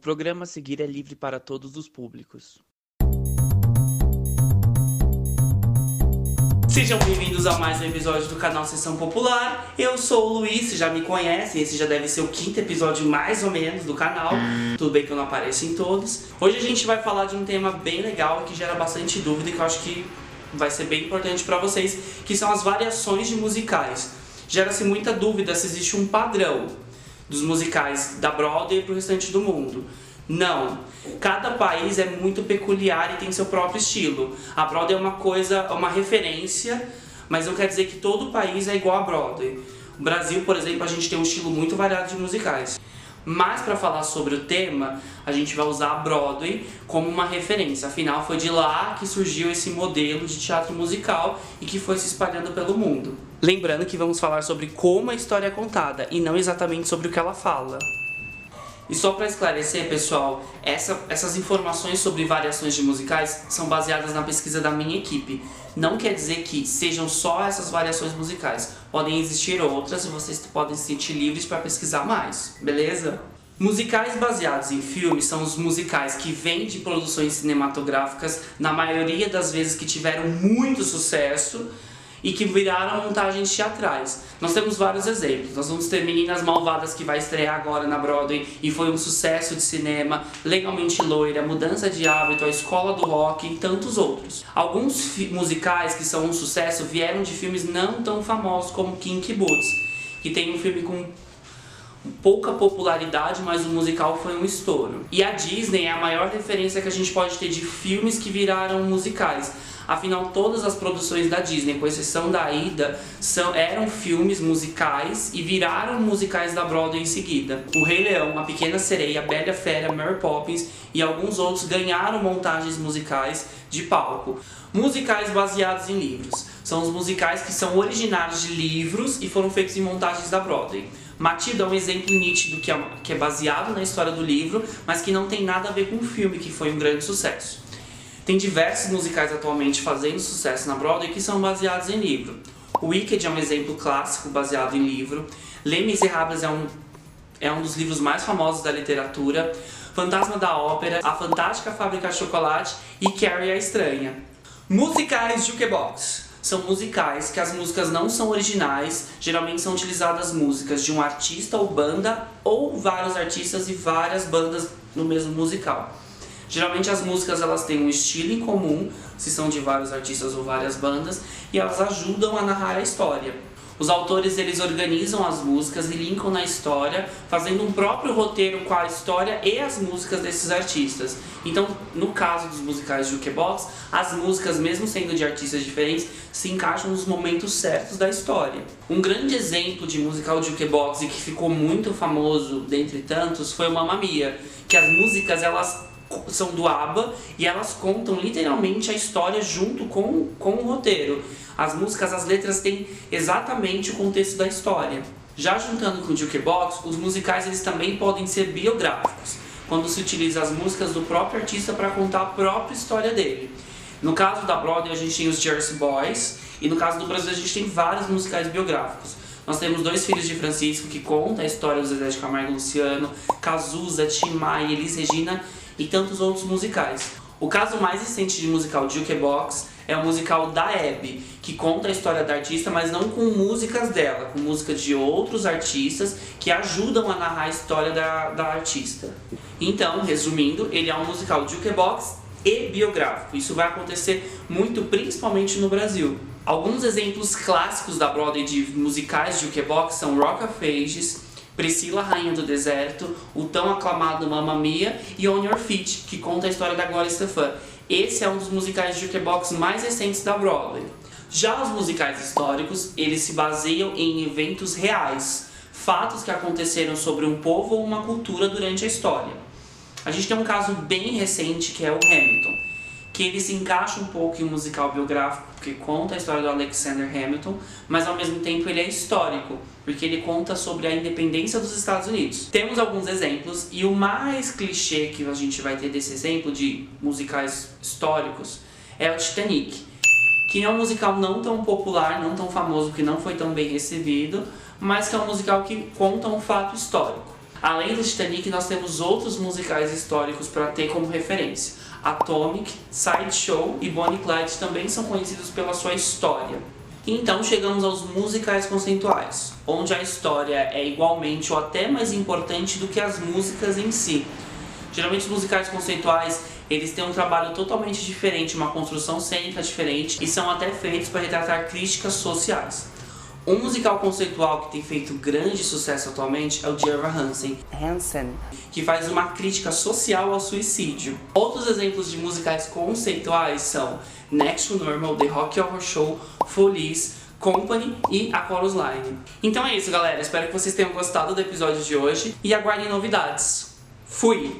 O programa a seguir é livre para todos os públicos. Sejam bem-vindos a mais um episódio do canal Sessão Popular. Eu sou o Luiz, já me conhecem, esse já deve ser o quinto episódio mais ou menos do canal. Tudo bem que eu não apareço em todos. Hoje a gente vai falar de um tema bem legal que gera bastante dúvida e que eu acho que vai ser bem importante para vocês, que são as variações de musicais. Gera-se muita dúvida se existe um padrão dos musicais da Broadway para o restante do mundo. Não. Cada país é muito peculiar e tem seu próprio estilo. A Broadway é uma coisa, uma referência, mas não quer dizer que todo país é igual a Broadway. O Brasil, por exemplo, a gente tem um estilo muito variado de musicais. Mas para falar sobre o tema, a gente vai usar a Broadway como uma referência. Afinal, foi de lá que surgiu esse modelo de teatro musical e que foi se espalhando pelo mundo. Lembrando que vamos falar sobre como a história é contada e não exatamente sobre o que ela fala. E só para esclarecer, pessoal, essa, essas informações sobre variações de musicais são baseadas na pesquisa da minha equipe. Não quer dizer que sejam só essas variações musicais. Podem existir outras e vocês podem se sentir livres para pesquisar mais, beleza? Musicais baseados em filmes são os musicais que vêm de produções cinematográficas, na maioria das vezes que tiveram muito sucesso, e que viraram montagens teatrais. Nós temos vários exemplos. Nós vamos ter Meninas Malvadas que vai estrear agora na Broadway e foi um sucesso de cinema, Legalmente Loira, Mudança de Hábito, A Escola do Rock e tantos outros. Alguns musicais que são um sucesso vieram de filmes não tão famosos como Kinky Boots, que tem um filme com pouca popularidade, mas o musical foi um estouro. E a Disney é a maior referência que a gente pode ter de filmes que viraram musicais. Afinal, todas as produções da Disney, com exceção da Aida, são, eram filmes musicais e viraram musicais da Broadway em seguida. O Rei Leão, A Pequena Sereia, Bela Fera, Mary Poppins e alguns outros ganharam montagens musicais de palco. Musicais baseados em livros. São os musicais que são originários de livros e foram feitos em montagens da Broadway. Matilda é um exemplo nítido é, que é baseado na história do livro, mas que não tem nada a ver com o filme, que foi um grande sucesso. Tem diversos musicais atualmente fazendo sucesso na Broadway que são baseados em livro. O Wicked é um exemplo clássico baseado em livro. Les Miserables é um, é um dos livros mais famosos da literatura. Fantasma da Ópera, A Fantástica Fábrica de Chocolate e Carrie a Estranha. Musicais Jukebox são musicais que as músicas não são originais, geralmente são utilizadas músicas de um artista ou banda ou vários artistas e várias bandas no mesmo musical. Geralmente as músicas elas têm um estilo em comum, se são de vários artistas ou várias bandas, e elas ajudam a narrar a história. Os autores eles organizam as músicas e linkam na história, fazendo um próprio roteiro com a história e as músicas desses artistas. Então, no caso dos musicais de Jukebox, as músicas, mesmo sendo de artistas diferentes, se encaixam nos momentos certos da história. Um grande exemplo de musical de Jukebox e que ficou muito famoso dentre tantos foi o Mamma Mia, que as músicas elas são do ABBA e elas contam literalmente a história junto com, com o roteiro. As músicas, as letras têm exatamente o contexto da história. Já juntando com o Jukebox, os musicais eles também podem ser biográficos, quando se utiliza as músicas do próprio artista para contar a própria história dele. No caso da Broadway, a gente tem os Jersey Boys, e no caso do Brasil, a gente tem vários musicais biográficos. Nós temos dois filhos de Francisco que conta a história do Zezé de Camargo e Luciano, Cazuza, Tim Maia, Elis Regina e tantos outros musicais. O caso mais recente de musical Jukebox é o musical da Abby, que conta a história da artista, mas não com músicas dela, com músicas de outros artistas que ajudam a narrar a história da, da artista. Então, resumindo, ele é um musical Jukebox e biográfico. Isso vai acontecer muito, principalmente no Brasil. Alguns exemplos clássicos da Broadway de musicais de Jukebox são Rock of Ages, Priscila, Rainha do Deserto, o tão aclamado Mamma Mia e On Your Feet, que conta a história da Gloria Estefan. Esse é um dos musicais de jukebox mais recentes da Broadway. Já os musicais históricos, eles se baseiam em eventos reais, fatos que aconteceram sobre um povo ou uma cultura durante a história. A gente tem um caso bem recente que é o Hamilton que ele se encaixa um pouco em um musical biográfico, porque conta a história do Alexander Hamilton, mas ao mesmo tempo ele é histórico, porque ele conta sobre a independência dos Estados Unidos. Temos alguns exemplos, e o mais clichê que a gente vai ter desse exemplo de musicais históricos é o Titanic, que é um musical não tão popular, não tão famoso, que não foi tão bem recebido, mas que é um musical que conta um fato histórico. Além do Titanic, nós temos outros musicais históricos para ter como referência. Atomic, Sideshow e Bonnie Clyde também são conhecidos pela sua história. Então chegamos aos musicais conceituais, onde a história é igualmente ou até mais importante do que as músicas em si. Geralmente os musicais conceituais, eles têm um trabalho totalmente diferente, uma construção cênica diferente e são até feitos para retratar críticas sociais. Um musical conceitual que tem feito grande sucesso atualmente é o de Eva Hansen, Hansen, que faz uma crítica social ao suicídio. Outros exemplos de musicais conceituais são Next to Normal, The Rock Horror Show, Folies, Company e a Chorus Line. Então é isso, galera. Espero que vocês tenham gostado do episódio de hoje e aguardem novidades. Fui!